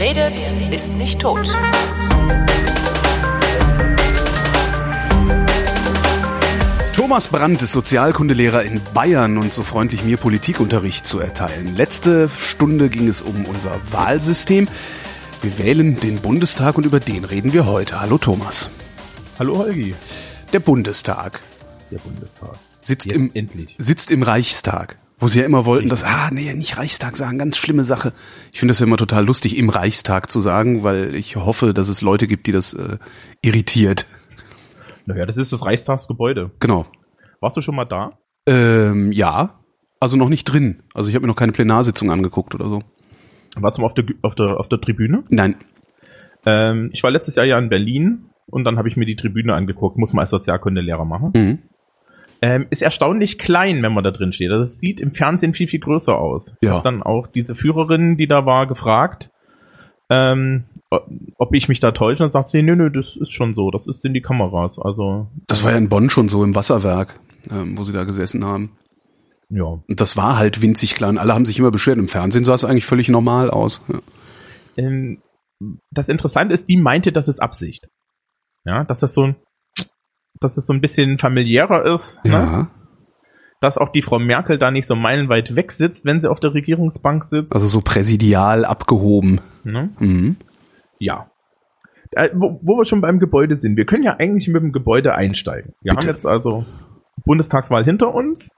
Wer redet, ist nicht tot. Thomas Brandt ist Sozialkundelehrer in Bayern und so freundlich mir Politikunterricht zu erteilen. Letzte Stunde ging es um unser Wahlsystem. Wir wählen den Bundestag und über den reden wir heute. Hallo Thomas. Hallo Holgi. Der Bundestag Der Bundestag. sitzt Jetzt im, endlich. sitzt im Reichstag. Wo sie ja immer wollten, dass, ah, nee, nicht Reichstag sagen, ganz schlimme Sache. Ich finde das ja immer total lustig, im Reichstag zu sagen, weil ich hoffe, dass es Leute gibt, die das äh, irritiert. Naja, das ist das Reichstagsgebäude. Genau. Warst du schon mal da? Ähm, ja. Also noch nicht drin. Also ich habe mir noch keine Plenarsitzung angeguckt oder so. Warst du mal auf der, auf der, auf der Tribüne? Nein. Ähm, ich war letztes Jahr ja in Berlin und dann habe ich mir die Tribüne angeguckt. Muss man als Sozialkundelehrer machen. Mhm. Ähm, ist erstaunlich klein, wenn man da drin steht. Also es sieht im Fernsehen viel, viel größer aus. Ich Ja. habe dann auch diese Führerin, die da war, gefragt, ähm, ob ich mich da täusche. Und sagt sie, nö, nö, das ist schon so. Das ist in die Kameras. Also, Das war ja in Bonn schon so im Wasserwerk, ähm, wo sie da gesessen haben. ja. Und das war halt winzig klein. Alle haben sich immer beschwert. Im Fernsehen sah es eigentlich völlig normal aus. Ja. ähm, das Interessante ist, die meinte, das ist Absicht. Ja, dass das so ein, dass es so ein bisschen familiärer ist, ne? ja. dass auch die Frau Merkel da nicht so meilenweit weg sitzt, wenn sie auf der Regierungsbank sitzt. Also so präsidial abgehoben. Ne? Mhm. Ja. Äh, wo, wo wir schon beim Gebäude sind, wir können ja eigentlich mit dem Gebäude einsteigen. Wir Bitte. haben jetzt also Bundestagswahl hinter uns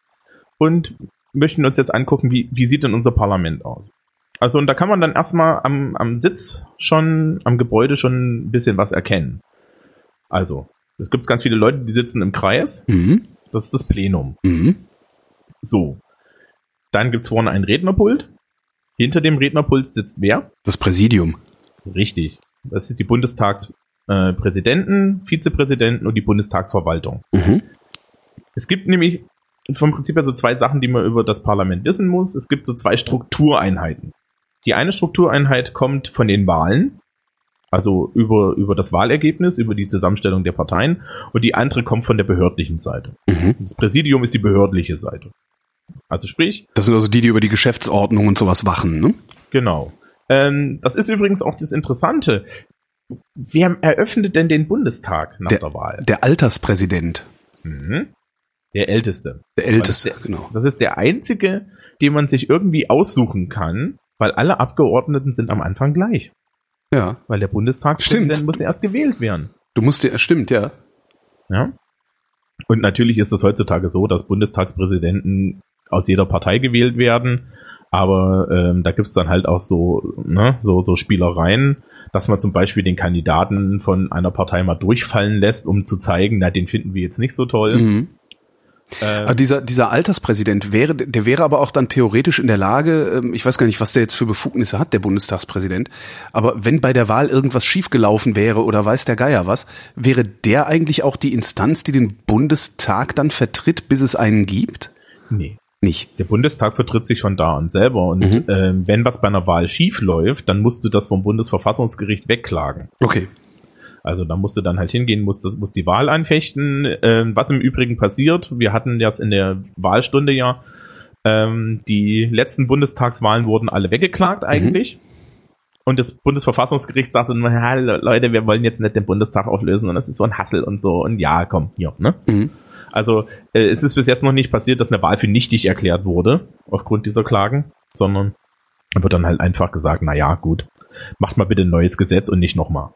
und möchten uns jetzt angucken, wie, wie sieht denn unser Parlament aus. Also und da kann man dann erstmal am, am Sitz schon, am Gebäude schon ein bisschen was erkennen. Also, es gibt ganz viele Leute, die sitzen im Kreis. Mhm. Das ist das Plenum. Mhm. So. Dann gibt's vorne ein Rednerpult. Hinter dem Rednerpult sitzt wer? Das Präsidium. Richtig. Das ist die Bundestagspräsidenten, äh, Präsidenten, Vizepräsidenten und die Bundestagsverwaltung. Mhm. Es gibt nämlich vom Prinzip her so zwei Sachen, die man über das Parlament wissen muss. Es gibt so zwei Struktureinheiten. Die eine Struktureinheit kommt von den Wahlen, also über, über das Wahlergebnis, über die Zusammenstellung der Parteien, und die andere kommt von der behördlichen Seite. Mhm. Das Präsidium ist die behördliche Seite. Also sprich, Das sind also die, die über die Geschäftsordnung und sowas wachen, ne? Genau. Ähm, das ist übrigens auch das Interessante. Wer eröffnet denn den Bundestag nach der, Wahl? Der Alterspräsident. Mhm. Der Älteste. Der Älteste, der- genau. Das ist der einzige, den man sich irgendwie aussuchen kann, weil alle Abgeordneten sind am Anfang gleich. Ja. Weil der Bundestagspräsident Stimmt. muss erst gewählt werden. Du musst dir, stimmt, ja. Ja. Und natürlich ist es heutzutage so, dass Bundestagspräsidenten aus jeder Partei gewählt werden. Aber ähm, da gibt's dann halt auch so, ne, so, so Spielereien, dass man zum Beispiel den Kandidaten von einer Partei mal durchfallen lässt, um zu zeigen, na, den finden wir jetzt nicht so toll. Mhm. Ähm, Ah, dieser, dieser Alterspräsident wäre, der wäre aber auch dann theoretisch in der Lage, ähm, ich weiß gar nicht, was der jetzt für Befugnisse hat, der Bundestagspräsident, aber wenn bei der Wahl irgendwas schiefgelaufen wäre oder weiß der Geier was, wäre der eigentlich auch die Instanz, die den Bundestag dann vertritt, bis es einen gibt? nee. Nicht. Der Bundestag vertritt sich von da an selber. Und Mhm. ähm, wenn was bei einer Wahl schief läuft, dann musst du das vom Bundesverfassungsgericht wegklagen. Okay. Also da musst du dann halt hingehen, musst, musst die Wahl anfechten. Ähm, was im Übrigen passiert, wir hatten das in der Wahlstunde ja, ähm, die letzten Bundestagswahlen wurden alle weggeklagt eigentlich. Und das Bundesverfassungsgericht sagte nur, ja, Leute, wir wollen jetzt nicht den Bundestag auflösen und das ist so ein Hassel und so. Und ja, komm, hier, ne? Mhm. Also äh, es ist bis jetzt noch nicht passiert, dass eine Wahl für nichtig erklärt wurde, aufgrund dieser Klagen, sondern wird dann halt einfach gesagt, na ja, gut, macht mal bitte ein neues Gesetz und nicht nochmal.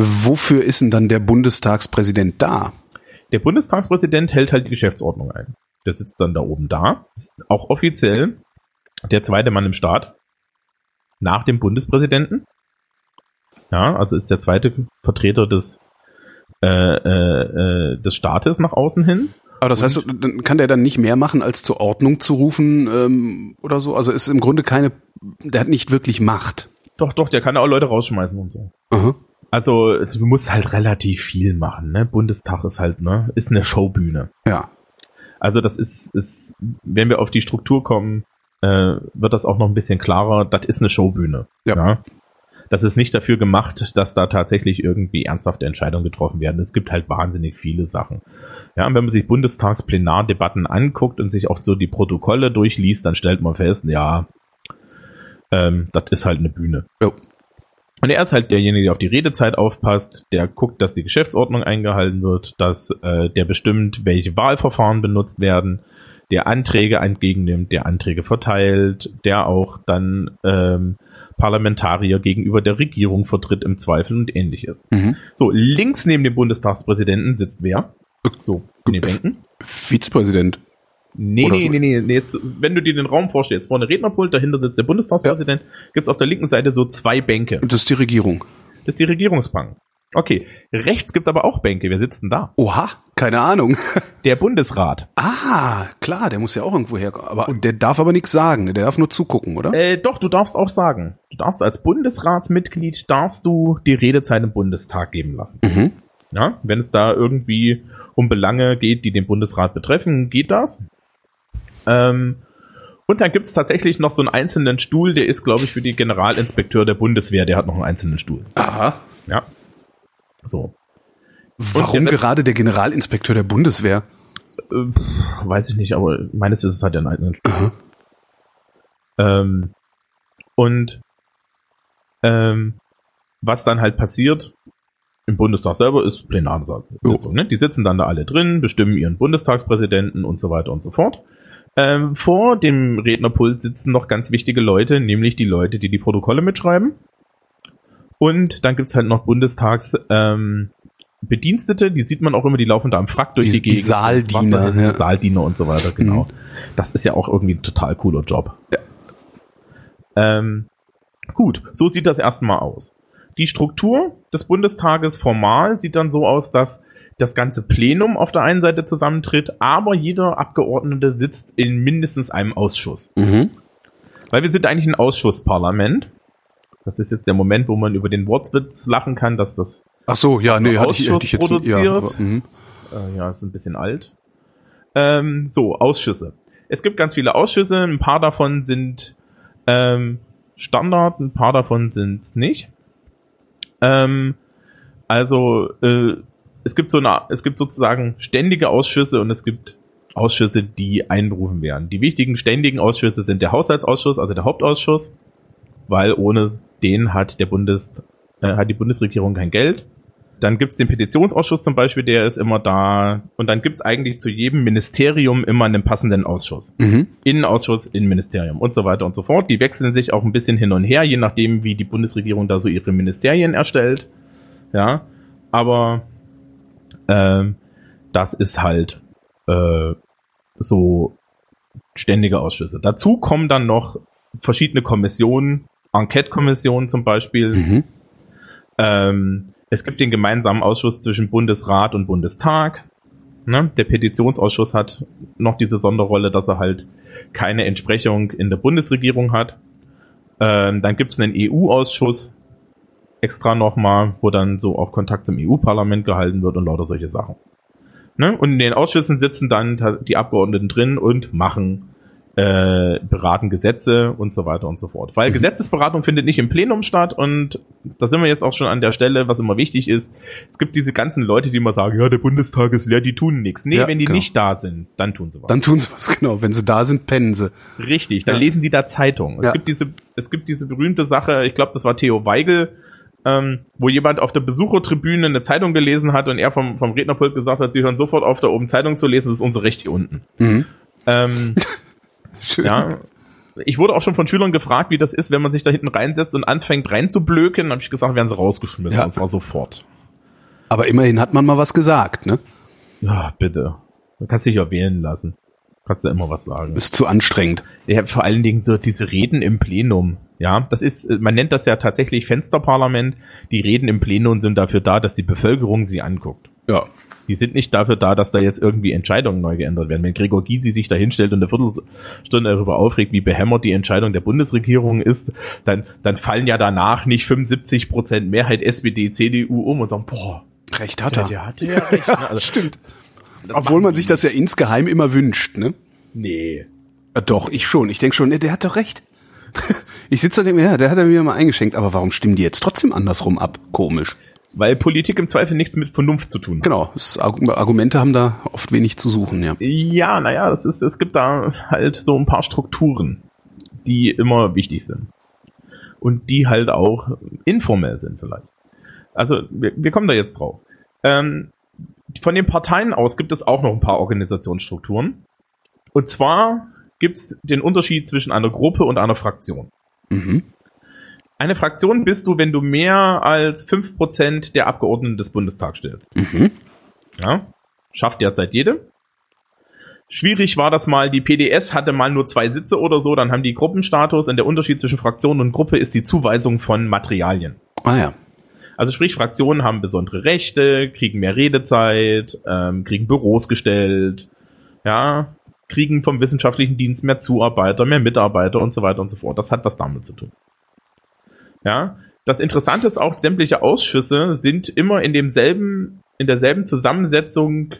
Wofür ist denn dann der Bundestagspräsident da? Der Bundestagspräsident hält halt die Geschäftsordnung ein. Der sitzt dann da oben da, ist auch offiziell der zweite Mann im Staat nach dem Bundespräsidenten. Ja, also ist der zweite Vertreter des, äh, äh, äh, des Staates nach außen hin. Aber das heißt, dann kann der dann nicht mehr machen, als zur Ordnung zu rufen ähm, oder so? Also ist im Grunde keine, der hat nicht wirklich Macht. Doch, doch, der kann auch Leute rausschmeißen und so. Aha. Also du musst halt relativ viel machen. Ne? Bundestag ist halt, ne, ist eine Showbühne. Ja. Also das ist, ist, wenn wir auf die Struktur kommen, äh, wird das auch noch ein bisschen klarer. Das ist eine Showbühne. Ja. Das ist nicht dafür gemacht, dass da tatsächlich irgendwie ernsthafte Entscheidungen getroffen werden. Es gibt halt wahnsinnig viele Sachen. Ja, und wenn man sich Bundestagsplenardebatten anguckt und sich auch so die Protokolle durchliest, dann stellt man fest, ja, ähm, das ist halt eine Bühne. Jo. Und er ist halt derjenige, der auf die Redezeit aufpasst, der guckt, dass die Geschäftsordnung eingehalten wird, dass äh, der bestimmt, welche Wahlverfahren benutzt werden, der Anträge entgegennimmt, der Anträge verteilt, der auch dann ähm, Parlamentarier gegenüber der Regierung vertritt im Zweifel und ähnliches. Mhm. So, links neben dem Bundestagspräsidenten sitzt wer? So, in den Bänken. Vizepräsident. Nee, nee, so. nee, nee, nee. Jetzt, wenn du dir den Raum vorstellst, vorne Rednerpult, dahinter sitzt der Bundestagspräsident, gibt's auf der linken Seite so zwei Bänke. Und das ist die Regierung. Das ist die Regierungsbank. Okay, rechts gibt's aber auch Bänke. Wer sitzt denn da? Oha, keine Ahnung. Der Bundesrat. Ah, klar, der muss ja auch irgendwo herkommen. Aber der darf aber nichts sagen, der darf nur zugucken, oder? Äh, doch, du darfst auch sagen. Du darfst als Bundesratsmitglied, darfst du die Redezeit im Bundestag geben lassen. Mhm. Ja, wenn es da irgendwie um Belange geht, die den Bundesrat betreffen, geht das. Ähm, und dann gibt's tatsächlich noch so einen einzelnen Stuhl, der ist, glaube ich, für die Generalinspekteur der Bundeswehr, der hat noch einen einzelnen Stuhl. Aha. Ja. So. Warum der- gerade der Generalinspekteur der Bundeswehr? Äh, weiß ich nicht, aber meines Wissens hat er einen eigenen Stuhl. Ähm, und ähm, was dann halt passiert im Bundestag selber ist Plenarsitzung. Ne? Die sitzen dann da alle drin, bestimmen ihren Bundestagspräsidenten und so weiter und so fort. Ähm, vor dem Rednerpult sitzen noch ganz wichtige Leute, nämlich die Leute, die die Protokolle mitschreiben. Und dann gibt's halt noch Bundestags ähm, Bedienstete, die sieht man auch immer, die laufen da am Frack durch Die- die, die Gegend. Saaldiener, Wasser hin, ja. Saaldiener und so weiter, genau. Mhm. Das ist ja auch irgendwie ein total cooler Job. Ähm, gut, so sieht das erstmal aus. Die Struktur des Bundestages formal sieht dann so aus, dass das ganze Plenum auf der einen Seite zusammentritt, aber jeder Abgeordnete sitzt in mindestens einem Ausschuss. Mhm. Weil wir sind eigentlich ein Ausschussparlament. Das ist jetzt der Moment, wo man über den Wortwitz lachen kann, dass das Ach so, ja, nee, hatte ich, hätte ich jetzt Ausschuss ja, produziert. aber, mhm. äh, ja, ist ein bisschen alt. Ähm, so, Ausschüsse. Es gibt ganz viele Ausschüsse, ein paar davon sind ähm, Standard, ein paar davon sind nicht. Ähm, also äh, es gibt so eine, es gibt sozusagen ständige Ausschüsse und es gibt Ausschüsse, die einberufen werden. Die wichtigen ständigen Ausschüsse sind der Haushaltsausschuss, also der Hauptausschuss, weil ohne den hat der Bundes, äh, hat die Bundesregierung kein Geld. Dann gibt's den Petitionsausschuss zum Beispiel, der ist immer da. Und dann gibt's eigentlich zu jedem Ministerium immer einen passenden Ausschuss. Mhm. Innenausschuss, Innenministerium und so weiter und so fort. Die wechseln sich auch ein bisschen hin und her, je nachdem, wie die Bundesregierung da so ihre Ministerien erstellt. Ja, aber ähm, das ist halt äh, so ständige Ausschüsse. Dazu kommen dann noch verschiedene Kommissionen, Enquete-Kommissionen zum Beispiel. Mhm. Ähm, es gibt den gemeinsamen Ausschuss zwischen Bundesrat und Bundestag. Ne? Der Petitionsausschuss hat noch diese Sonderrolle, dass er halt keine Entsprechung in der Bundesregierung hat. Ähm, dann gibt es einen EU-Ausschuss extra nochmal, wo dann so auch Kontakt zum EU-Parlament gehalten wird und lauter solche Sachen. Ne? Und in den Ausschüssen sitzen dann die Abgeordneten drin und machen äh, beraten Gesetze und so weiter und so fort. Weil Gesetzesberatung findet nicht im Plenum statt und da sind wir jetzt auch schon an der Stelle, was immer wichtig ist. Es gibt diese ganzen Leute, die immer sagen, ja, der Bundestag ist leer, die tun nichts. Nee, Ja, wenn die genau. nicht da sind, dann tun sie was. Dann tun sie was, genau. Wenn sie da sind, pennen sie. Richtig, dann Ja. lesen die da Zeitung. Es Ja. gibt diese, es gibt diese berühmte Sache, ich glaube, das war Theo Weigel, ähm, wo jemand auf der Besuchertribüne eine Zeitung gelesen hat und er vom, vom Rednerpult gesagt hat, sie hören sofort auf, da oben Zeitung zu lesen, das ist unser Recht hier unten. Mhm. Ähm, Schön. ja. Ich wurde auch schon von Schülern gefragt, wie das ist, wenn man sich da hinten reinsetzt und anfängt reinzublöken. Dann habe ich gesagt, werden sie rausgeschmissen. Ja. Und zwar sofort. Aber immerhin hat man mal was gesagt, ne? Ja, bitte. Du kannst dich ja wählen lassen. Kannst du immer was sagen. Ist zu anstrengend. Ja, vor allen Dingen so diese Reden im Plenum. Ja, das ist, man nennt das ja tatsächlich Fensterparlament. Die Reden im Plenum sind dafür da, dass die Bevölkerung sie anguckt. Ja. Die sind nicht dafür da, dass da jetzt gysi Entscheidungen neu geändert werden. Wenn Gregor Gysi sich da hinstellt und eine Viertelstunde darüber aufregt, wie behämmert die Entscheidung der Bundesregierung ist, dann, dann fallen ja danach nicht 75 Prozent Mehrheit SPD, CDU um und sagen, boah, Recht hat er. der hatte ja recht. Ne? Also, Stimmt. Das Obwohl man sich das ja insgeheim immer wünscht, ne? Nee. Ja, doch, ich schon. Ich denke schon, ne, der hat doch recht. Ich sitze da und denke mir, ja, der hat er mir mal eingeschenkt, aber warum stimmen die jetzt trotzdem andersrum ab? Komisch. Weil Politik im Zweifel nichts mit Vernunft zu tun hat. Genau, Argumente haben da oft wenig zu suchen, ja. Ja, naja, das ist, es gibt da halt so ein paar Strukturen, die immer wichtig sind. und die halt auch informell sind vielleicht. Also wir, wir kommen da jetzt drauf. Ähm, von den Parteien aus gibt es auch noch ein paar Organisationsstrukturen. Und zwar gibt es den Unterschied zwischen einer Gruppe und einer Fraktion. Mhm. Eine Fraktion bist du, wenn du mehr als 5% der Abgeordneten des Bundestags stellst. Mhm. Ja? Schafft derzeit jede. Schwierig war das mal, die PDS hatte mal nur zwei Sitze oder so, dann haben die Gruppenstatus und der Unterschied zwischen Fraktion und Gruppe ist die Zuweisung von Materialien. Ah ja. Also sprich, Fraktionen haben besondere Rechte, kriegen mehr Redezeit, ähm, kriegen Büros gestellt, ja, kriegen vom wissenschaftlichen Dienst mehr Zuarbeiter, mehr Mitarbeiter und so weiter und so fort. Das hat was damit zu tun. Ja, das Interessante ist auch, sämtliche Ausschüsse sind immer in demselben, in derselben Zusammensetzung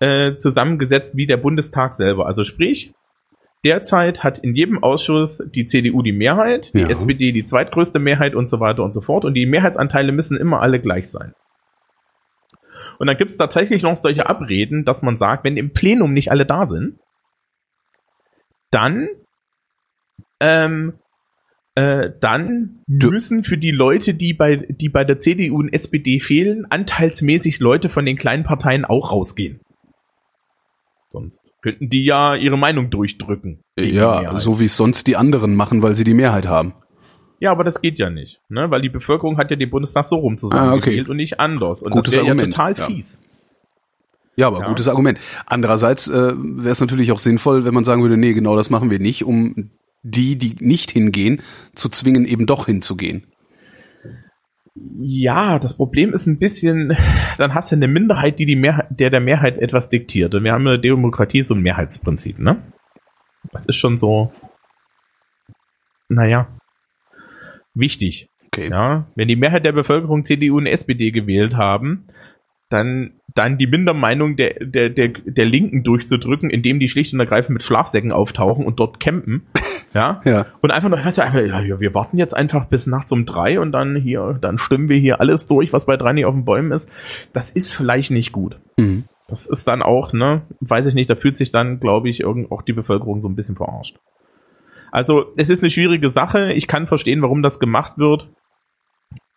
äh, zusammengesetzt wie der Bundestag selber. Also sprich, derzeit hat in jedem Ausschuss die CDU die Mehrheit, die Ja. SPD die zweitgrößte Mehrheit und so weiter und so fort. Und die Mehrheitsanteile müssen immer alle gleich sein. Und dann gibt es tatsächlich noch solche Abreden, dass man sagt, wenn im Plenum nicht alle da sind, dann ähm, äh, dann müssen für die Leute, die bei, die bei der CDU und SPD fehlen, anteilsmäßig Leute von den kleinen Parteien auch rausgehen. Sonst könnten die ja ihre Meinung durchdrücken. die Ja, so wie es sonst die anderen machen, weil sie die Mehrheit haben. Ja, aber das geht ja nicht, ne? Weil die Bevölkerung hat ja den Bundestag so rum zusammengewählt Ah, okay. und nicht anders. Und Gutes das wäre ja total ja. fies. Ja, aber Ja. gutes Argument. Andererseits äh, wäre es natürlich auch sinnvoll, wenn man sagen würde, nee, genau das machen wir nicht, um die, die nicht hingehen, zu zwingen, eben doch hinzugehen. Ja, das Problem ist ein bisschen, dann hast du eine Minderheit, die die Mehrheit, der der Mehrheit etwas diktiert. Und wir haben in der Demokratie so ein Mehrheitsprinzip, ne? Das ist schon so, naja, wichtig. Okay. Ja, wenn die Mehrheit der Bevölkerung CDU und SPD gewählt haben, dann, dann die Mindermeinung der, der, der, der Linken durchzudrücken, indem die schlicht und ergreifend mit Schlafsäcken auftauchen und dort campen. Ja. Ja. Und einfach einfach, ja, ja, wir warten jetzt einfach bis nachts um drei und dann hier, dann stimmen wir hier alles durch, was bei drei nicht auf den Bäumen ist. Das ist vielleicht nicht gut. Mhm. Das ist dann auch, ne, weiß ich nicht, da fühlt sich dann, glaube ich, irgend auch die Bevölkerung so ein bisschen verarscht. Also, es ist eine schwierige Sache. Ich kann verstehen, warum das gemacht wird.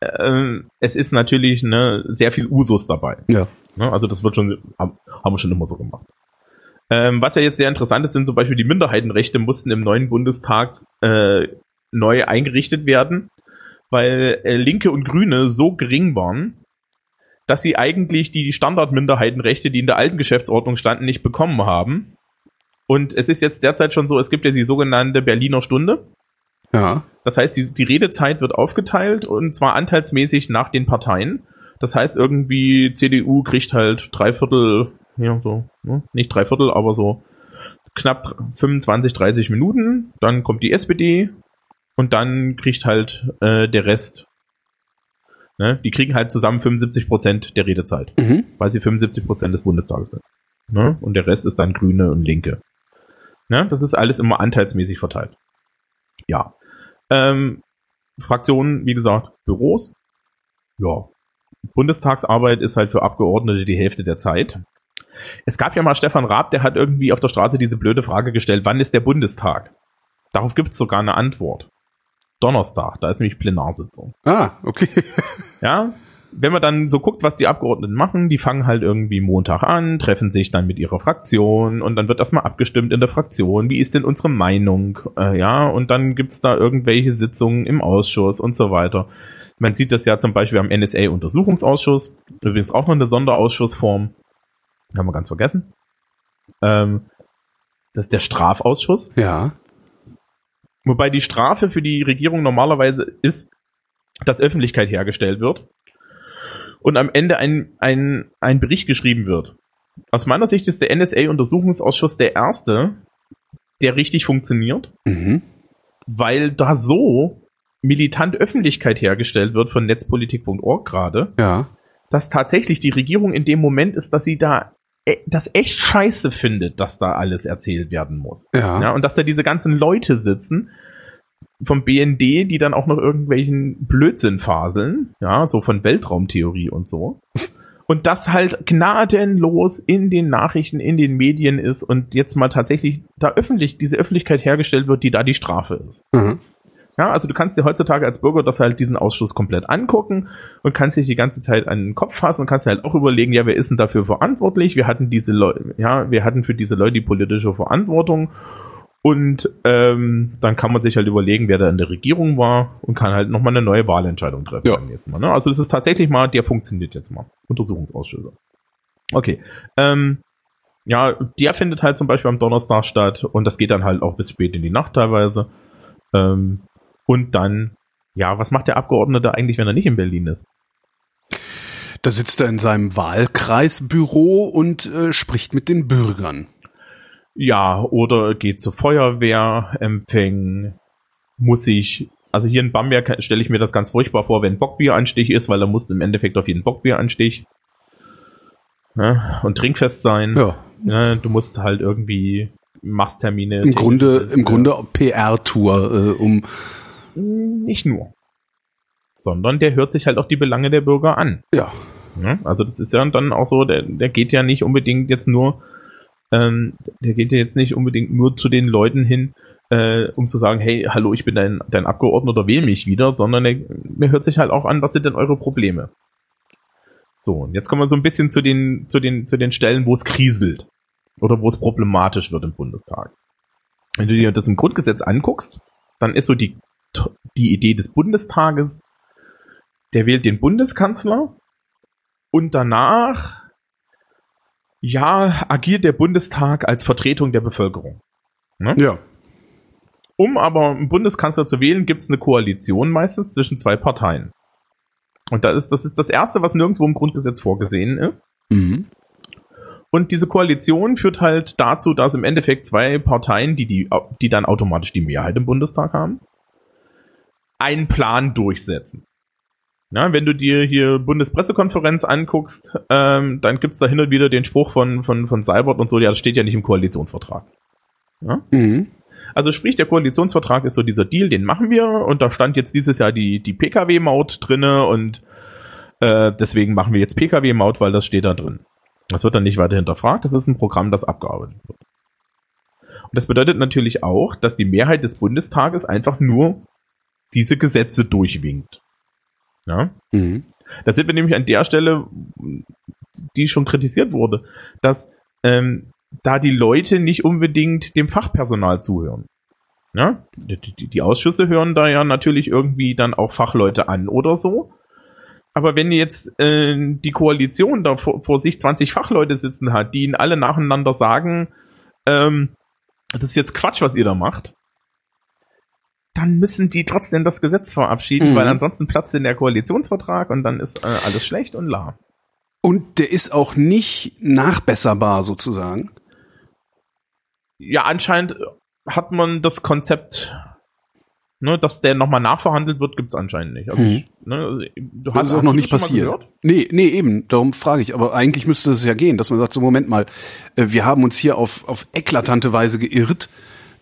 Ähm, es ist natürlich ne, sehr viel Usus dabei. Ja. Ne? Also das wird schon, haben haben wir schon immer so gemacht. Ähm, was ja jetzt sehr interessant ist, sind zum Beispiel die Minderheitenrechte mussten im neuen Bundestag äh, neu eingerichtet werden, weil äh, Linke und Grüne so gering waren, dass sie eigentlich die Standardminderheitenrechte, die in der alten Geschäftsordnung standen, nicht bekommen haben. Und es ist jetzt derzeit schon so, es gibt ja die sogenannte Berliner Stunde. Ja. Das heißt, die, die Redezeit wird aufgeteilt und zwar anteilsmäßig nach den Parteien. Das heißt, irgendwie CDU kriegt halt drei Viertel, ja, so, ne? nicht drei Viertel, aber so knapp dr- 25, 30 Minuten. Dann kommt die SPD und dann kriegt halt äh, der Rest. Ne? Die kriegen halt zusammen 75 Prozent der Redezeit, Mhm. weil sie 75 Prozent des Bundestages sind. Ne? Und der Rest ist dann Grüne und Linke. Ne? Das ist alles immer anteilsmäßig verteilt. Ja. Ähm, Fraktionen, wie gesagt, Büros. Ja. Bundestagsarbeit ist halt für Abgeordnete die Hälfte der Zeit. Es gab ja mal Stefan Raab, der hat irgendwie auf der Straße diese blöde Frage gestellt, wann ist der Bundestag? Darauf gibt es sogar eine Antwort. Donnerstag, da ist nämlich Plenarsitzung. Ah, okay. Ja, wenn man dann so guckt, was die Abgeordneten machen, die fangen halt irgendwie Montag an, treffen sich dann mit ihrer Fraktion und dann wird erstmal abgestimmt in der Fraktion, wie ist denn unsere Meinung, äh, ja, und dann gibt's da irgendwelche Sitzungen im Ausschuss und so weiter. Man sieht das ja zum Beispiel am NSA-Untersuchungsausschuss, übrigens auch noch eine Sonderausschussform, haben wir ganz vergessen. Ähm, das ist der Strafausschuss. Ja. Wobei die Strafe für die Regierung normalerweise ist, dass Öffentlichkeit hergestellt wird und am Ende ein, ein, ein Bericht geschrieben wird. Aus meiner Sicht ist der NSA-Untersuchungsausschuss der erste, der richtig funktioniert, Mhm. weil da so militant Öffentlichkeit hergestellt wird von netzpolitik.org gerade, Ja. dass tatsächlich die Regierung in dem Moment ist, dass sie da das echt scheiße findet, dass da alles erzählt werden muss. Ja. Ja, und dass da diese ganzen Leute sitzen vom BND, die dann auch noch irgendwelchen Blödsinn faseln, ja, so von Weltraumtheorie und so. Und das halt gnadenlos in den Nachrichten, in den Medien ist und jetzt mal tatsächlich da öffentlich, diese Öffentlichkeit hergestellt wird, die da die Strafe ist. Mhm. Ja, also du kannst dir heutzutage als Bürger das halt diesen Ausschuss komplett angucken und kannst dich die ganze Zeit an den Kopf fassen und kannst dir halt auch überlegen, ja, wer ist denn dafür verantwortlich? Wir hatten diese Leute, ja, wir hatten für diese Leute die politische Verantwortung und ähm, dann kann man sich halt überlegen, wer da in der Regierung war und kann halt nochmal eine neue Wahlentscheidung treffen Ja. beim nächsten Mal. Ne? Also das ist tatsächlich mal, der funktioniert jetzt mal. Untersuchungsausschüsse. Okay. Ähm, ja, der findet halt zum Beispiel am Donnerstag statt und das geht dann halt auch bis spät in die Nacht teilweise. Ähm, und dann, ja, was macht der Abgeordnete eigentlich, wenn er nicht in Berlin ist? Da sitzt er in seinem Wahlkreisbüro und äh, spricht mit den Bürgern. Ja, oder geht zur Feuerwehr, empfängen, muss ich, also hier in Bamberg stelle ich mir das ganz furchtbar vor, wenn Bockbieranstich ist, weil er muss im Endeffekt auf jeden Bockbieranstich ne, und trinkfest sein. Ja, Ne, du musst halt irgendwie Masstermine. im Grunde, im. Grunde PR-Tour, äh, um Nicht nur. Sondern der hört sich halt auch die Belange der Bürger an. ja, Ja, also das ist ja dann auch so, der, der geht ja nicht unbedingt jetzt nur, ähm, der geht ja jetzt nicht unbedingt nur zu den Leuten hin, äh, um zu sagen, hey, hallo, ich bin dein, dein Abgeordneter, wähl mich wieder, sondern er, er hört sich halt auch an, was sind denn eure Probleme? So, und jetzt kommen wir so ein bisschen zu den, zu den, zu den Stellen, wo es kriselt. Oder wo es problematisch wird im Bundestag. Wenn du dir das im Grundgesetz anguckst, dann ist so die, die Idee des Bundestages, der wählt den Bundeskanzler und danach, ja, agiert der Bundestag als Vertretung der Bevölkerung. ja, Um aber einen Bundeskanzler zu wählen, gibt es eine Koalition meistens zwischen zwei Parteien. Und das ist, das ist das Erste, was nirgendwo im Grundgesetz vorgesehen ist. mhm. Und diese Koalition führt halt dazu, dass im Endeffekt zwei Parteien, die, die, die dann automatisch die Mehrheit im Bundestag haben, einen Plan durchsetzen. Ja, wenn du dir hier Bundespressekonferenz anguckst, ähm, dann gibt's da hin und wieder den Spruch von, von, von Seibert und so, ja, das steht ja nicht im Koalitionsvertrag. Mhm. Also sprich, der Koalitionsvertrag ist so dieser Deal, den machen wir und da stand jetzt dieses Jahr die, die Pkw-Maut drinne und äh, deswegen machen wir jetzt Pkw-Maut, weil das steht da drin. Das wird dann nicht weiter hinterfragt, das ist ein Programm, das abgearbeitet wird. Und das bedeutet natürlich auch, dass die Mehrheit des Bundestages einfach nur diese Gesetze durchwinkt. Ja? Mhm. Da sind wir nämlich an der Stelle, die schon kritisiert wurde, dass ähm, da die Leute nicht unbedingt dem Fachpersonal zuhören. Ja? Die, die, die Ausschüsse hören da ja natürlich irgendwie dann auch Fachleute an oder so. Aber wenn jetzt äh, die Koalition da vor, vor sich 20 Fachleute sitzen hat, die ihnen alle nacheinander sagen, ähm, das ist jetzt Quatsch, was ihr da macht, dann müssen die trotzdem das Gesetz verabschieden, Mhm. weil ansonsten platzt in der Koalitionsvertrag und dann ist äh, alles schlecht und lahm. Und der ist auch nicht nachbesserbar sozusagen. Ja, anscheinend hat man das Konzept, ne, dass der nochmal nachverhandelt wird, gibt's anscheinend nicht. Also Mhm. ne, also du Das ist auch hast noch nicht passiert. Nee, nee, eben, darum frage ich. Aber eigentlich müsste es ja gehen, dass man sagt, so Moment mal, äh, wir haben uns hier auf, auf eklatante Weise geirrt.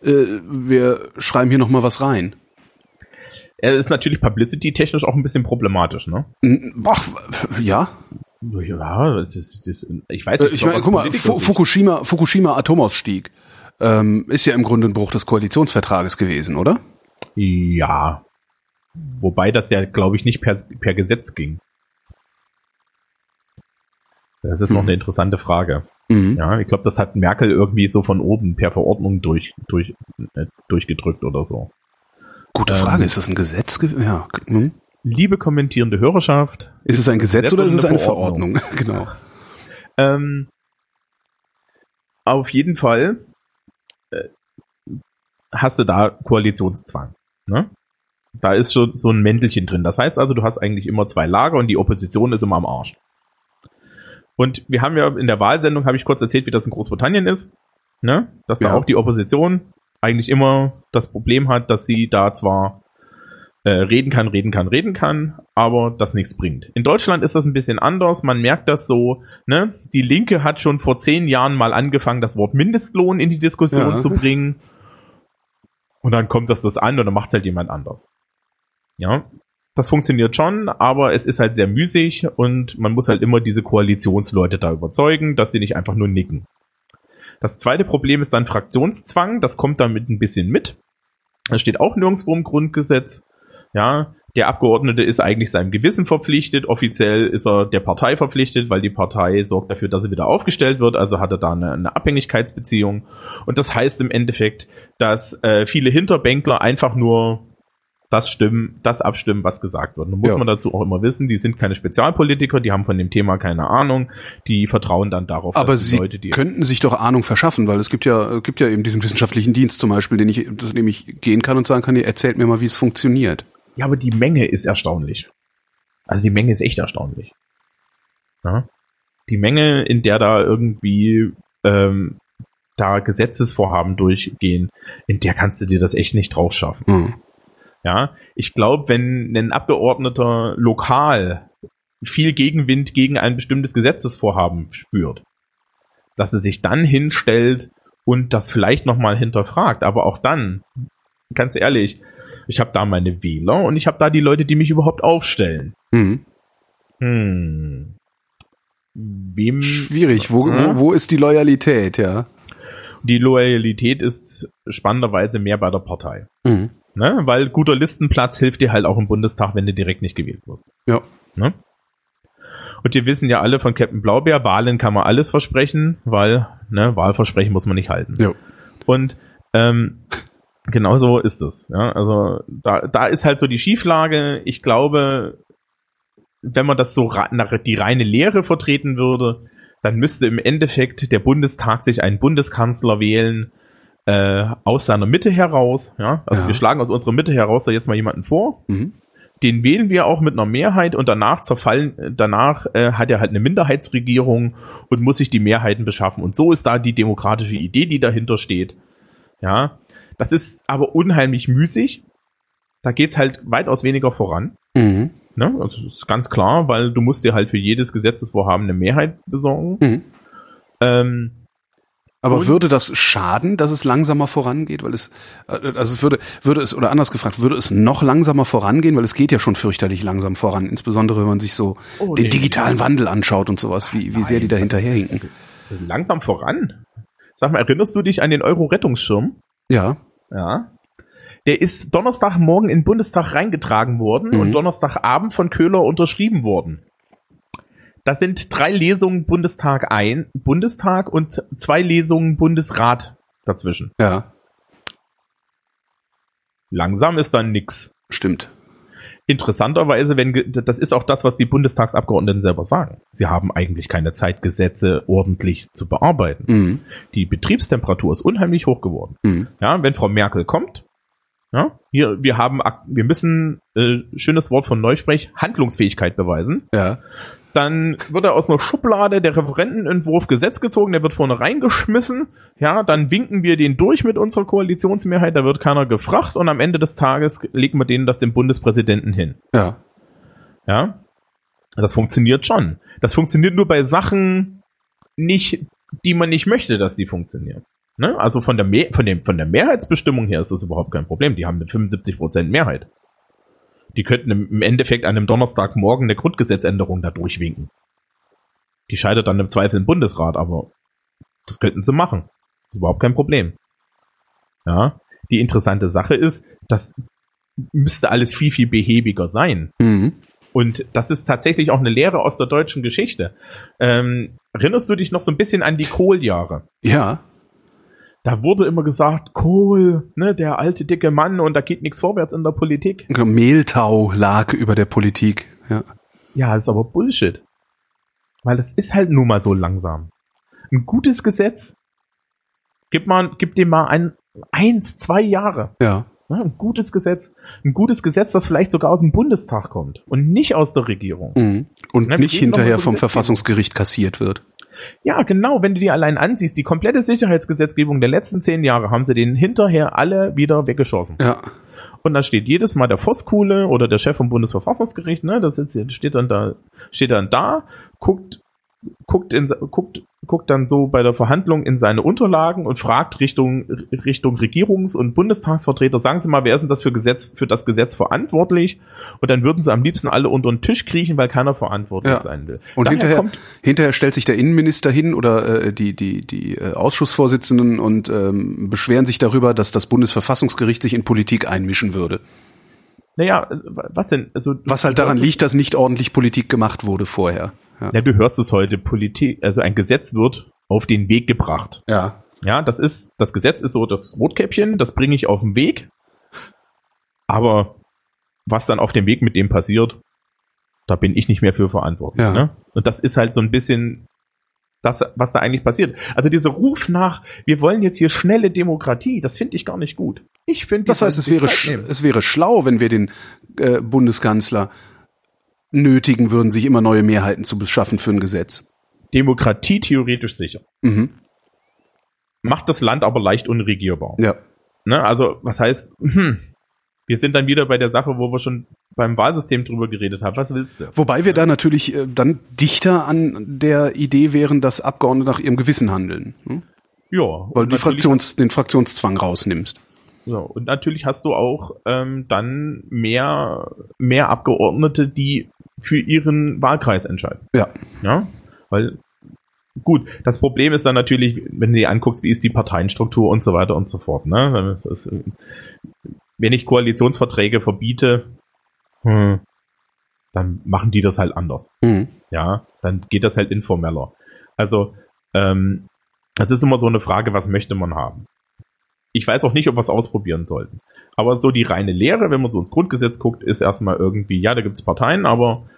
Äh, Wir schreiben hier noch mal was rein. Er ist natürlich publicity-technisch auch ein bisschen problematisch, ne? Ach, ja. Ja, das ist, das, ich weiß Äh, nicht. Ich meine, guck mal, Fukushima, Fukushima Atomausstieg ähm, ist ja im Grunde ein Bruch des Koalitionsvertrages gewesen, oder? Ja. Wobei das ja, glaube ich, nicht per, per Gesetz ging. Das ist noch Mhm. eine interessante Frage. Mhm. Ja, ich glaube, das hat Merkel irgendwie so von oben per Verordnung durch, durch, äh, durchgedrückt oder so. Gute Ähm, Frage, ist das ein Gesetz? ge- Ja. hm? Liebe kommentierende Hörerschaft, Ist es ein Gesetz, Gesetz oder ist es eine eine Verordnung? Verordnung? genau. ähm, auf jeden Fall äh, hast du da Koalitionszwang. Ne? Da ist schon so ein Mäntelchen drin. Das heißt also, du hast eigentlich immer zwei Lager und die Opposition ist immer am Arsch. Und wir haben ja in der Wahlsendung, habe ich kurz erzählt, wie das in Großbritannien ist, ne? dass da Ja. auch die Opposition eigentlich immer das Problem hat, dass sie da zwar äh, reden kann, reden kann, reden kann, aber das nichts bringt. In Deutschland ist das ein bisschen anders. Man merkt das so, ne? Die Linke hat schon vor zehn Jahren mal angefangen, das Wort Mindestlohn in die Diskussion Ja. zu bringen. Und dann kommt das das an und dann macht es halt jemand anders. Ja, das funktioniert schon, aber es ist halt sehr müßig und man muss halt immer diese Koalitionsleute da überzeugen, dass sie nicht einfach nur nicken. Das zweite Problem ist dann Fraktionszwang, das kommt damit ein bisschen mit. Das steht auch nirgendwo im Grundgesetz. Ja, der Abgeordnete ist eigentlich seinem Gewissen verpflichtet. Offiziell ist er der Partei verpflichtet, weil die Partei sorgt dafür, dass er wieder aufgestellt wird. Also hat er da eine, eine Abhängigkeitsbeziehung. Und das heißt im Endeffekt, dass äh, viele Hinterbänkler einfach nur das stimmen, das abstimmen, was gesagt wird. Nun muss Ja. man dazu auch immer wissen, die sind keine Spezialpolitiker, die haben von dem Thema keine Ahnung, die vertrauen dann darauf, Aber dass die sie Leute, die könnten sich doch Ahnung verschaffen, weil es gibt ja, gibt ja eben diesen wissenschaftlichen Dienst zum Beispiel, den ich, zu dem ich gehen kann und sagen kann, ihr erzählt mir mal, wie es funktioniert. Ja, aber die Menge ist erstaunlich. Also die Menge ist echt erstaunlich. Ja? Die Menge, in der da irgendwie ähm, da Gesetzesvorhaben durchgehen, in der kannst du dir das echt nicht drauf schaffen. Hm. Ja, ich glaube, wenn ein Abgeordneter lokal viel Gegenwind gegen ein bestimmtes Gesetzesvorhaben spürt, dass er sich dann hinstellt und das vielleicht nochmal hinterfragt. Aber auch dann, ganz ehrlich, ich habe da meine Wähler und ich habe da die Leute, die mich überhaupt aufstellen. Hm. Hm. Wem Schwierig. Wo, Ja. wo, wo ist die Loyalität, ja? die Loyalität ist spannenderweise mehr bei der Partei. Hm. Ne? Weil guter Listenplatz hilft dir halt auch im Bundestag, wenn du direkt nicht gewählt wirst. Ja. Ne? Und wir wissen ja alle von Captain Blaubeer, Wahlen kann man alles versprechen, weil ne, Wahlversprechen muss man nicht halten. Ja. Und ähm, genauso ist es. Ja? Also da, da ist halt so die Schieflage. Ich glaube, wenn man das so nach die reine Lehre vertreten würde, dann müsste im Endeffekt der Bundestag sich einen Bundeskanzler wählen äh, aus seiner Mitte heraus. Ja? Also Ja. wir schlagen aus unserer Mitte heraus da jetzt mal jemanden vor. Mhm. Den wählen wir auch mit einer Mehrheit und danach zerfallen, äh, danach äh, hat er halt eine Minderheitsregierung und muss sich die Mehrheiten beschaffen. Und so ist da die demokratische Idee, die dahinter steht. Ja, das ist aber unheimlich müßig. Da geht's halt weitaus weniger voran. Mhm. Ne? Also das ist ganz klar, weil du musst dir halt für jedes Gesetzesvorhaben eine Mehrheit besorgen. Mhm. Ähm, Aber Und- würde das schaden, dass es langsamer vorangeht? Weil es, äh, also es würde, würde es, oder anders gefragt, würde es noch langsamer vorangehen? Weil es geht ja schon fürchterlich langsam voran, insbesondere wenn man sich so Oh, den nee. digitalen Wandel anschaut und sowas, wie, wie sehr die da Nein, also- hinterherhinken. langsam voran. Sag mal, erinnerst du dich an den Euro-Rettungsschirm? Ja. Ja. Der ist Donnerstagmorgen in den Bundestag reingetragen worden Mhm. und Donnerstagabend von Köhler unterschrieben worden. Das sind drei Lesungen Bundestag ein, Bundestag und zwei Lesungen Bundesrat dazwischen. Ja, Langsam ist dann nix. stimmt. Interessanterweise, wenn das ist auch das, was die Bundestagsabgeordneten selber sagen. Sie haben eigentlich keine Zeit, Gesetze ordentlich zu bearbeiten. Mhm. Die Betriebstemperatur ist unheimlich hoch geworden. Mhm. Ja, wenn Frau Merkel kommt, ja, hier, wir haben, wir müssen, äh, schönes Wort von Neusprech, Handlungsfähigkeit beweisen. Ja. Dann wird er aus einer Schublade der Referentenentwurf Gesetz gezogen, der wird vorne reingeschmissen. Ja, dann winken wir den durch mit unserer Koalitionsmehrheit, da wird keiner gefragt und am Ende des Tages legen wir denen das dem Bundespräsidenten hin. Ja. Ja, das funktioniert schon. Das funktioniert nur bei Sachen nicht, die man nicht möchte, dass die funktionieren. Ne? Also von der, Me von, dem, von der Mehrheitsbestimmung her ist das überhaupt kein Problem. Die haben eine 75% Mehrheit. Die könnten im Endeffekt an einem Donnerstagmorgen eine Grundgesetzänderung da durchwinken. Die scheitert dann im Zweifel im Bundesrat, aber das könnten sie machen. Das ist überhaupt kein Problem. Ja, die interessante Sache ist, das müsste alles viel, viel behäbiger sein. Mhm. Und das ist tatsächlich auch eine Lehre aus der deutschen Geschichte. Ähm, erinnerst du dich noch so ein bisschen an die Kohljahre? Ja. Da wurde immer gesagt, Kohl, ne, der alte dicke Mann und da geht nichts vorwärts in der Politik. Mehltau lag über der Politik. Ja. Ja, ist aber Bullshit. Weil das ist halt nun mal so langsam. Ein gutes Gesetz, gib, mal, gib dem mal ein, eins, zwei Jahre. Ja. Ne, ein gutes Gesetz. Ein gutes Gesetz, das vielleicht sogar aus dem Bundestag kommt und nicht aus der Regierung. Mhm. Und wir nicht hinterher vom Verfassungsgericht kassiert wird. Ja, genau, wenn du dir allein ansiehst, die komplette Sicherheitsgesetzgebung der letzten zehn Jahre haben sie den hinterher alle wieder weggeschossen. Ja. Und dann steht jedes Mal der Voskuhle oder der Chef vom Bundesverfassungsgericht, ne, das steht dann da, steht dann da, guckt guckt, in, guckt, guckt dann so bei der Verhandlung in seine Unterlagen und fragt Richtung, Richtung Regierungs- und Bundestagsvertreter, sagen Sie mal, wer ist denn das für Gesetz, für das Gesetz verantwortlich? Und dann würden sie am liebsten alle unter den Tisch kriechen, weil keiner verantwortlich Ja. sein will. Und Daher hinterher, hinterher stellt sich der Innenminister hin oder äh, die, die, die äh, Ausschussvorsitzenden und ähm, beschweren sich darüber, dass das Bundesverfassungsgericht sich in Politik einmischen würde. naja, was denn? Also, Was halt daran liegt, dass nicht ordentlich Politik gemacht wurde vorher. Ja. Ja, du hörst es heute, Politik, also ein Gesetz wird auf den Weg gebracht. ja. Ja, das ist, das Gesetz ist so das Rotkäppchen, das bringe ich auf den Weg. Aber was dann auf dem Weg mit dem passiert, da bin ich nicht mehr für verantwortlich. Ja. Ne? Und das ist halt so ein bisschen das, was da eigentlich passiert. Also dieser Ruf nach, wir wollen jetzt hier schnelle Demokratie, das finde ich gar nicht gut. Ich finde, Das heißt, es wäre, es wäre schlau, wenn wir den äh, Bundeskanzler nötigen würden, sich immer neue Mehrheiten zu beschaffen für ein Gesetz. Demokratie theoretisch sicher. Mhm. Macht das Land aber leicht unregierbar. Ja. Ne? Also, was heißt, hm, wir sind dann wieder bei der Sache, wo wir schon beim Wahlsystem drüber geredet haben. Was willst du? Wobei wir da natürlich äh, dann dichter an der Idee wären, dass Abgeordnete nach ihrem Gewissen handeln. Hm? Ja. Weil du Fraktions, den Fraktionszwang rausnimmst. Ja, und natürlich hast du auch ähm, dann mehr, mehr Abgeordnete, die für ihren Wahlkreis entscheiden. Ja. Ja, weil gut, das Problem ist dann natürlich, wenn du dir anguckst, wie ist die Parteienstruktur und so weiter und so fort. Ne? Ist, äh, wenn ich Koalitionsverträge verbiete, hm, dann machen die das halt anders. Mhm. Ja, dann geht das halt informeller. Also, ähm, das ist immer so eine Frage, was möchte man haben? Ich weiß auch nicht, ob wir es ausprobieren sollten. Aber so die reine Lehre, wenn man so ins Grundgesetz guckt, ist erstmal irgendwie, ja, da gibt es Parteien, aber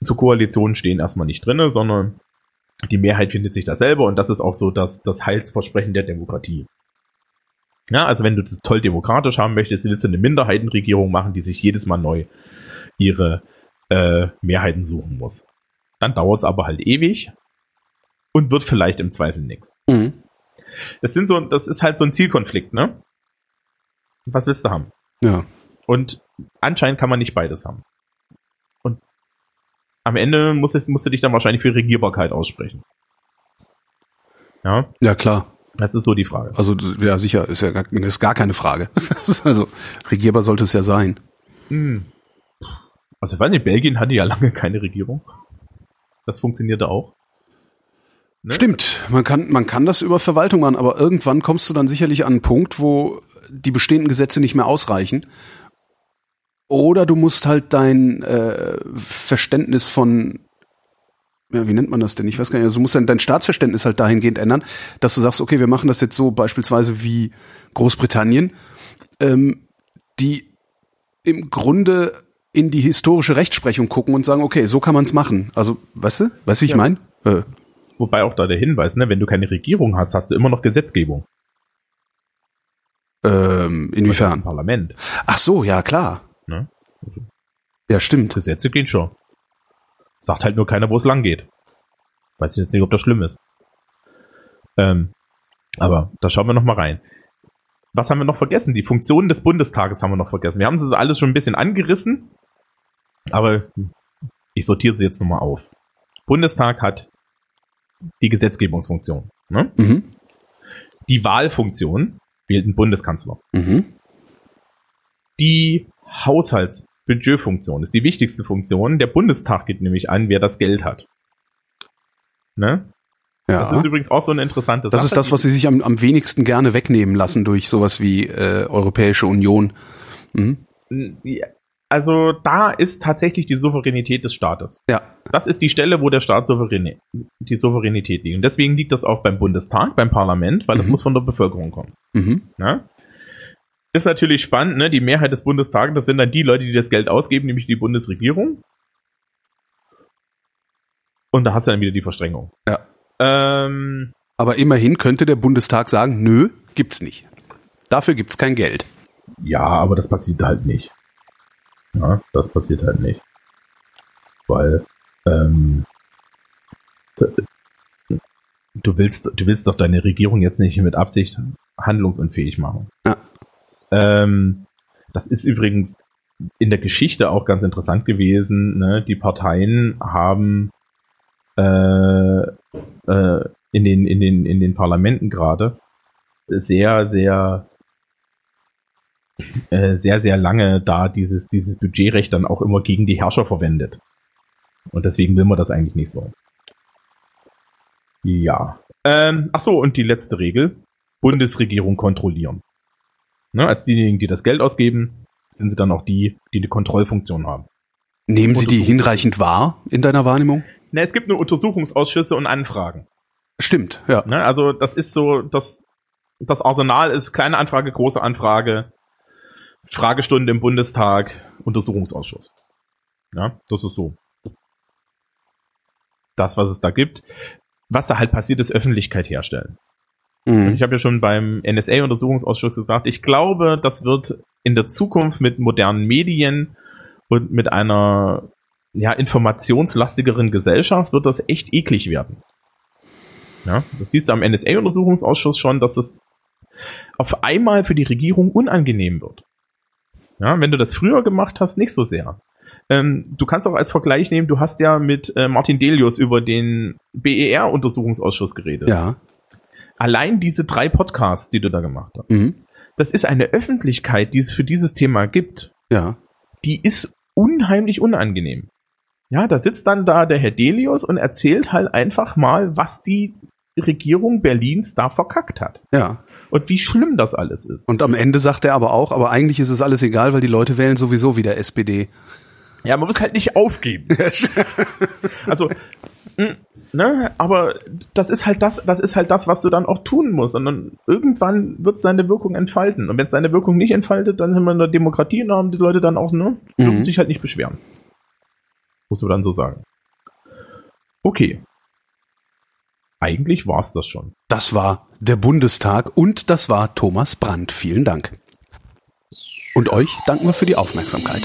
zu Koalitionen stehen erstmal nicht drinne, sondern die Mehrheit findet sich da selber und das ist auch so das, das Heilsversprechen der Demokratie. Ja, also wenn du das toll demokratisch haben möchtest, willst du eine Minderheitenregierung machen, die sich jedes Mal neu ihre äh, Mehrheiten suchen muss. Dann dauert es aber halt ewig und wird vielleicht im Zweifel nix. Mhm. Das sind so, das ist halt so ein Zielkonflikt, ne? Was willst du haben? Ja. Und anscheinend kann man nicht beides haben. Und am Ende musst, du- musst du dich dann wahrscheinlich für Regierbarkeit aussprechen. Ja, Ja, klar. das ist so die Frage. Also, ja, sicher, ist ja gar, ist gar keine Frage. Also, regierbar sollte es ja sein. Hm. Also ich weiß nicht, Belgien hatte ja lange keine Regierung. Das funktionierte auch. Ne? Stimmt, man kann, man kann das über Verwaltung machen, aber irgendwann kommst du dann sicherlich an einen Punkt, wo die bestehenden Gesetze nicht mehr ausreichen. Oder du musst halt dein äh, Verständnis von, ja, wie nennt man das denn? Ich weiß gar nicht, also du musst dann dein Staatsverständnis halt dahingehend ändern, dass du sagst, okay, wir machen das jetzt so beispielsweise wie Großbritannien, ähm, die im Grunde in die historische Rechtsprechung gucken und sagen, okay, so kann man es machen. Also, weißt du, weißt du, wie ich Ja. meine? Äh, Wobei auch da der Hinweis, ne, wenn du keine Regierung hast, hast du immer noch Gesetzgebung. Ähm, inwiefern? Parlament. Ach so, ja klar. Ne? Also Ja, stimmt. Gesetze gehen schon. Sagt halt nur keiner, wo es lang geht. Weiß ich jetzt nicht, ob das schlimm ist. Ähm, aber da schauen wir noch mal rein. Was haben wir noch vergessen? Die Funktionen des Bundestages haben wir noch vergessen. Wir haben sie alles schon ein bisschen angerissen, aber ich sortiere sie jetzt nochmal auf. Bundestag hat die Gesetzgebungsfunktion. Ne? Mhm. Die Wahlfunktion wählt einen Bundeskanzler. Mhm. Die Haushaltsbudgetfunktion ist die wichtigste Funktion. Der Bundestag gibt nämlich an, wer das Geld hat. Ne? Ja. Das ist übrigens auch so eine interessante Sache. Das ist das, was sie sich am, am wenigsten gerne wegnehmen lassen durch sowas wie äh, Europäische Union. Mhm. Ja, Also da ist tatsächlich die Souveränität des Staates. Ja. Das ist die Stelle, wo der Staat souverän, die Souveränität liegt. Und deswegen liegt das auch beim Bundestag, beim Parlament, weil das Mhm. muss von der Bevölkerung kommen. Mhm. Ne? Ist natürlich spannend, ne? Die Mehrheit des Bundestages, das sind dann die Leute, die das Geld ausgeben, nämlich die Bundesregierung. Und da hast du dann wieder die Verstrengung. Ja. Ähm, Aber immerhin könnte der Bundestag sagen, nö, gibt's nicht. Dafür gibt's kein Geld. ja, aber das passiert halt nicht. Ja, das passiert halt nicht. Weil, ähm, du willst, du willst doch deine Regierung jetzt nicht mit Absicht handlungsunfähig machen. Ja. Ähm, das ist übrigens in der Geschichte auch ganz interessant gewesen. Ne? Die Parteien haben äh, äh, in den, in den, in den Parlamenten gerade sehr, sehr, äh, sehr, sehr lange da dieses, dieses Budgetrecht dann auch immer gegen die Herrscher verwendet. Und deswegen will man das eigentlich nicht so. Ja. Ähm, ach so, und die letzte Regel. Bundesregierung kontrollieren. Ne, als diejenigen, die das Geld ausgeben, sind sie dann auch die, die eine Kontrollfunktion haben. Nehmen Sie die hinreichend wahr in deiner Wahrnehmung? Ne, es gibt nur Untersuchungsausschüsse und Anfragen. Stimmt, ja. Ne, also das ist so, das, das Arsenal ist kleine Anfrage, große Anfrage, Fragestunde im Bundestag, Untersuchungsausschuss. Ja, das ist so. Das, was es da gibt. Was da halt passiert, ist Öffentlichkeit herstellen. Mhm. Ich habe ja schon beim NSA-Untersuchungsausschuss gesagt, ich glaube, das wird in der Zukunft mit modernen Medien und mit einer ja, informationslastigeren Gesellschaft wird das echt eklig werden. Ja, das siehst du am NSA-Untersuchungsausschuss schon, dass es auf einmal für die Regierung unangenehm wird. Ja, wenn du das früher gemacht hast, nicht so sehr. Ähm, du kannst auch als Vergleich nehmen, du hast ja mit äh, Martin Delius über den BER-Untersuchungsausschuss geredet. Ja. Allein diese drei Podcasts, die du da gemacht hast, Mhm. das ist eine Öffentlichkeit, die es für dieses Thema gibt, Ja. die ist unheimlich unangenehm. Ja, da sitzt dann da der Herr Delius und erzählt halt einfach mal, was die Regierung Berlins da verkackt hat. Ja. Und wie schlimm das alles ist. Und am Ende sagt er aber auch, aber eigentlich ist es alles egal, weil die Leute wählen sowieso wieder SPD. Ja, man muss halt nicht aufgeben. also, ne, aber das ist halt das, das ist halt das, was du dann auch tun musst. Und dann irgendwann wird es seine Wirkung entfalten. Und wenn es seine Wirkung nicht entfaltet, dann sind wir in der Demokratie und da haben die Leute dann auch, ne, dürfen Mhm. sich halt nicht beschweren. Muss man dann so sagen. Okay. Eigentlich war's das schon. Das war der Bundestag und das war Thomas Brandt. Vielen Dank. Und euch danken wir für die Aufmerksamkeit.